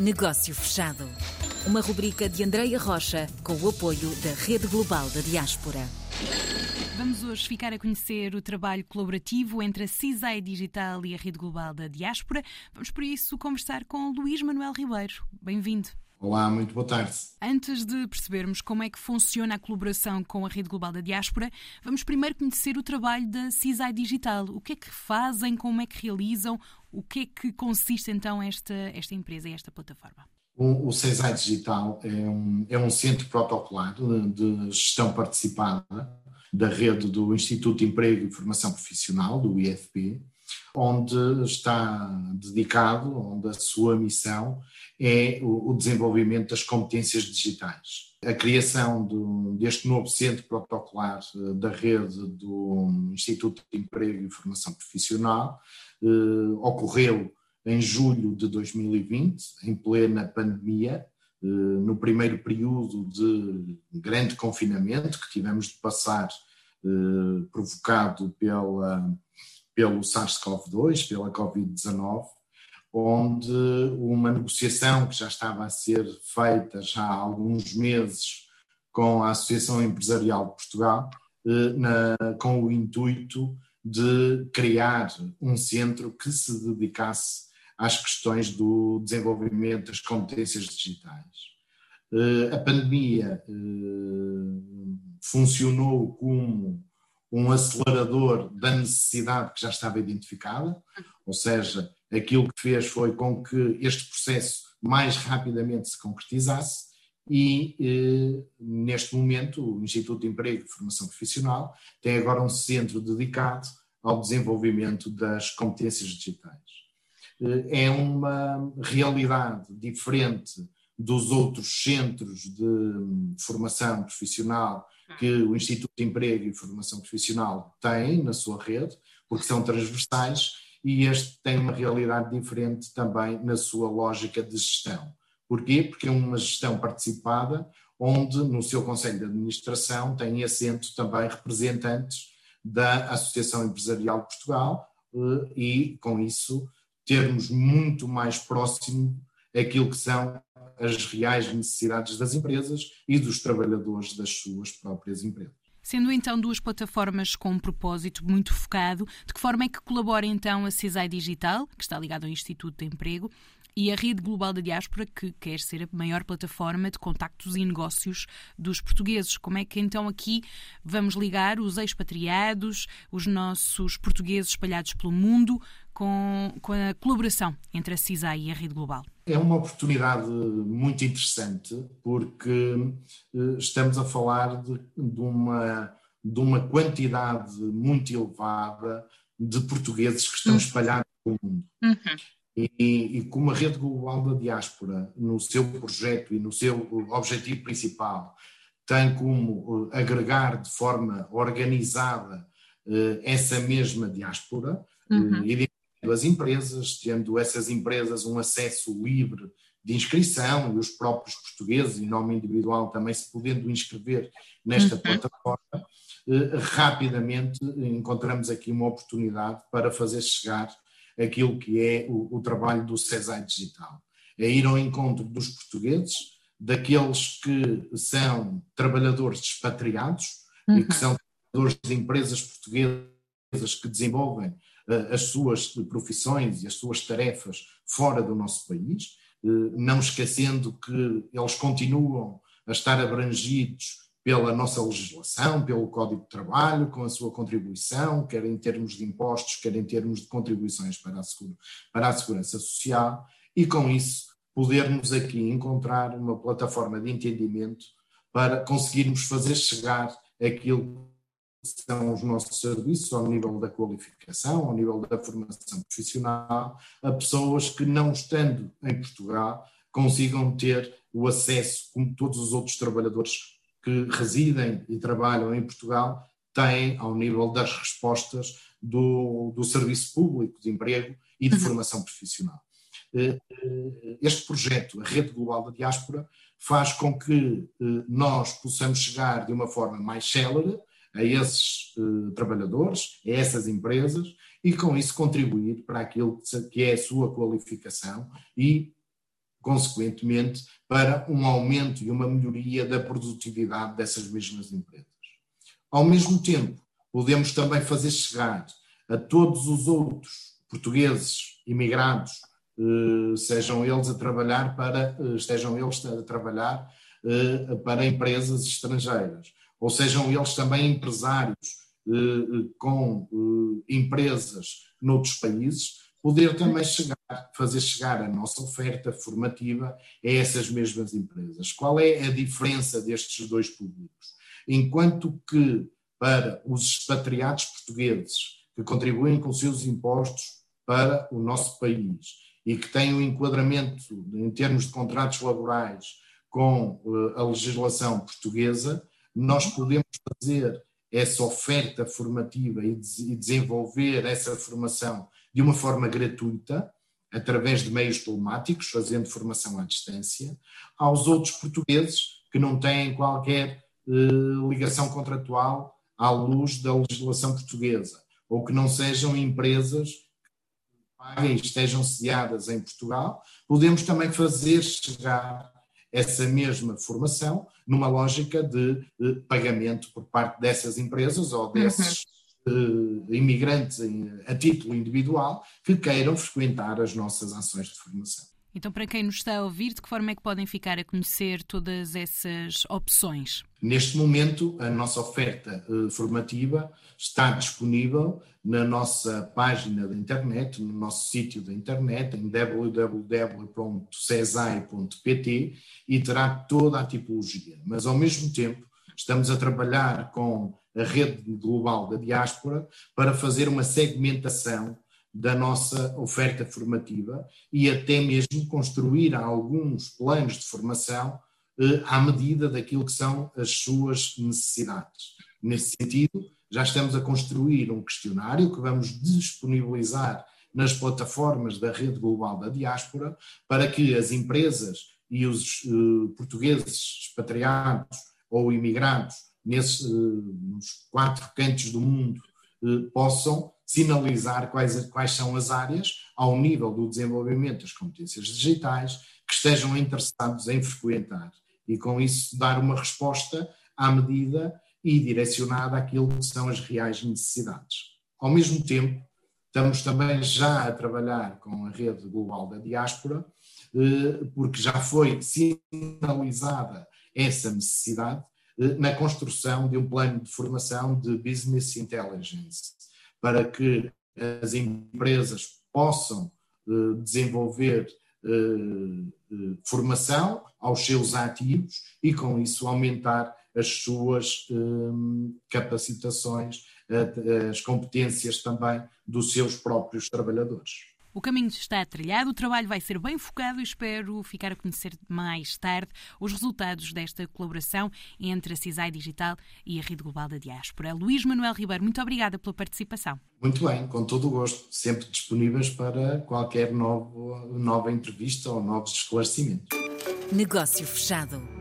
Negócio Fechado. Uma rubrica de Andreia Rocha com o apoio da Rede Global da Diaspora. Vamos hoje ficar a conhecer o trabalho colaborativo entre a CISAI Digital e a Rede Global da Diaspora. Vamos por isso conversar com Luís Manuel Ribeiro. Bem-vindo. Olá, muito boa tarde. Antes de percebermos como é que funciona a colaboração com a Rede Global da Diaspora, vamos primeiro conhecer o trabalho da CISAI Digital. O que é que fazem, como é que realizam, o que é que consiste então esta, esta empresa e esta plataforma? O, o CISAI Digital é um, é um centro protocolar de, de gestão participada da rede do Instituto de Emprego e Formação Profissional, do IFP, onde está dedicado, onde a sua missão é o, desenvolvimento das competências digitais. A criação do, deste novo centro protocolar eh, da rede do Instituto de Emprego e Formação Profissional eh, ocorreu em julho de 2020, em plena pandemia, eh, no primeiro período de grande confinamento que tivemos de passar, eh, provocado pela, pelo SARS-CoV-2, pela Covid-19, onde uma negociação que já estava a ser feita já há alguns meses com a Associação Empresarial de Portugal, eh, na, com o intuito de criar um centro que se dedicasse às questões do desenvolvimento das competências digitais. Eh, a pandemia eh, funcionou como um acelerador da necessidade que já estava identificada, ou seja, aquilo que fez foi com que este processo mais rapidamente se concretizasse e eh, neste momento o Instituto de Emprego e Formação Profissional tem agora um centro dedicado ao desenvolvimento das competências digitais. Eh, é uma realidade diferente dos outros centros de formação profissional que o Instituto de Emprego e Formação Profissional tem na sua rede, porque são transversais e este tem uma realidade diferente também na sua lógica de gestão. Porquê? Porque é uma gestão participada, onde no seu Conselho de Administração tem assento também representantes da Associação Empresarial de Portugal eh, e, com isso, termos muito mais próximo aquilo que são as reais necessidades das empresas e dos trabalhadores das suas próprias empresas. Sendo então duas plataformas com um propósito muito focado, de que forma é que colabora então a CESAI Digital, que está ligada ao Instituto de Emprego, e a Rede Global da Diáspora, que quer ser a maior plataforma de contactos e negócios dos portugueses. Como é que então aqui vamos ligar os expatriados, os nossos portugueses espalhados pelo mundo, com, com a colaboração entre a CISAI e a Rede Global? É uma oportunidade muito interessante, porque eh, estamos a falar de, de uma, de uma quantidade muito elevada de portugueses que estão uhum. espalhados pelo mundo. Uhum. E, e como a Rede Global da Diáspora, no seu projeto e no seu objetivo principal, tem como uh, agregar de forma organizada uh, essa mesma diáspora, uhum. uh, as empresas, tendo essas empresas um acesso livre de inscrição e os próprios portugueses, em nome individual, também se podendo inscrever nesta uhum. plataforma, rapidamente encontramos aqui uma oportunidade para fazer chegar aquilo que é o, o trabalho do CESAI Digital. É ir ao encontro dos portugueses, daqueles que são trabalhadores expatriados uhum. e que uhum. são trabalhadores de empresas portuguesas que desenvolvem as suas profissões e as suas tarefas fora do nosso país, uh, não esquecendo que eles continuam a estar abrangidos pela nossa legislação, pelo Código de Trabalho, com a sua contribuição, quer em termos de impostos, quer em termos de contribuições para a, para a segurança social, e com isso podermos aqui encontrar uma plataforma de entendimento para conseguirmos fazer chegar aquilo são os nossos serviços ao nível da qualificação, ao nível da formação profissional, a pessoas que não estando em Portugal consigam ter o acesso, como todos os outros trabalhadores que residem e trabalham em Portugal têm ao nível das respostas do, do Serviço Público de Emprego e de uhum. Formação Profissional. Eh, eh, este projeto, a Rede Global da Diáspora, faz com que eh, nós possamos chegar de uma forma mais célere a esses trabalhadores, a essas empresas, e com isso contribuir para aquilo que é a sua qualificação e consequentemente, para um aumento e uma melhoria da produtividade dessas mesmas empresas. Ao mesmo tempo, podemos também fazer chegar a todos os outros portugueses imigrados, eh, sejam eles a trabalhar para, eh, estejam eles a trabalhar para empresas estrangeiras, ou sejam eles também empresários com empresas noutros países, poder também chegar, fazer chegar a nossa oferta formativa a essas mesmas empresas. Qual é a diferença destes dois públicos? Enquanto que para os expatriados portugueses que contribuem com seus impostos para o nosso país e que têm um enquadramento em termos de contratos laborais com eh, a legislação portuguesa, nós podemos fazer essa oferta formativa e desenvolver essa formação de uma forma gratuita, através de meios telemáticos, fazendo formação à distância, aos outros portugueses que não têm qualquer eh, ligação contratual à luz da legislação portuguesa, ou que não sejam empresas que paguem e estejam sediadas em Portugal, podemos também fazer chegar essa mesma formação numa lógica de, pagamento por parte dessas empresas ou desses uhum uh, imigrantes em, a título individual que queiram frequentar as nossas ações de formação. Então, para quem nos está a ouvir, de que forma é que podem ficar a conhecer todas essas opções? Neste momento, a nossa oferta uh, formativa está disponível na nossa página da internet, no nosso sítio da internet, em www.cesai.pt e terá toda a tipologia. Mas, ao mesmo tempo, estamos a trabalhar com a rede global da diáspora, para fazer uma segmentação da nossa oferta formativa e até mesmo construir alguns planos de formação eh, à medida daquilo que são as suas necessidades. Nesse sentido, já estamos a construir um questionário que vamos disponibilizar nas plataformas da rede global da diáspora para que as empresas e os eh, portugueses expatriados ou imigrados nesses, eh, nos quatro cantos do mundo possam sinalizar quais, quais são as áreas, ao nível do desenvolvimento das competências digitais, que estejam interessados em frequentar e, com isso, dar uma resposta à medida e direcionada àquilo que são as reais necessidades. Ao mesmo tempo, estamos também já a trabalhar com a rede global da diáspora, eh, porque já foi sinalizada essa necessidade na construção de um plano de formação de business intelligence, para que as empresas possam eh, desenvolver eh, eh, formação aos seus ativos e, com isso, aumentar as suas capacitações, as competências também dos seus próprios trabalhadores. O caminho está trilhado, o trabalho vai ser bem focado e espero ficar a conhecer mais tarde os resultados desta colaboração entre a CISAI Digital e a Rede Global da Diáspora. Luís Manuel Ribeiro, muito obrigada pela participação. Muito bem, com todo o gosto, sempre disponíveis para qualquer novo, nova entrevista ou novos esclarecimentos. Negócio fechado.